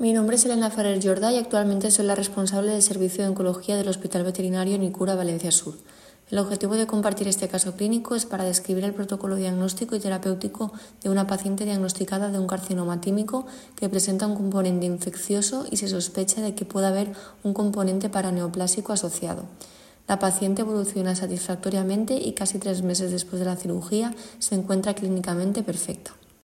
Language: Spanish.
Mi nombre es Elena Ferrer Jordá y actualmente soy la responsable del Servicio de Oncología del Hospital Veterinario Nicura Valencia Sur. El objetivo de compartir este caso clínico es para describir el protocolo diagnóstico y terapéutico de una paciente diagnosticada de un carcinoma tímico que presenta un componente infeccioso y se sospecha de que pueda haber un componente paraneoplásico asociado. La paciente evoluciona satisfactoriamente y casi tres meses después de la cirugía se encuentra clínicamente perfecta.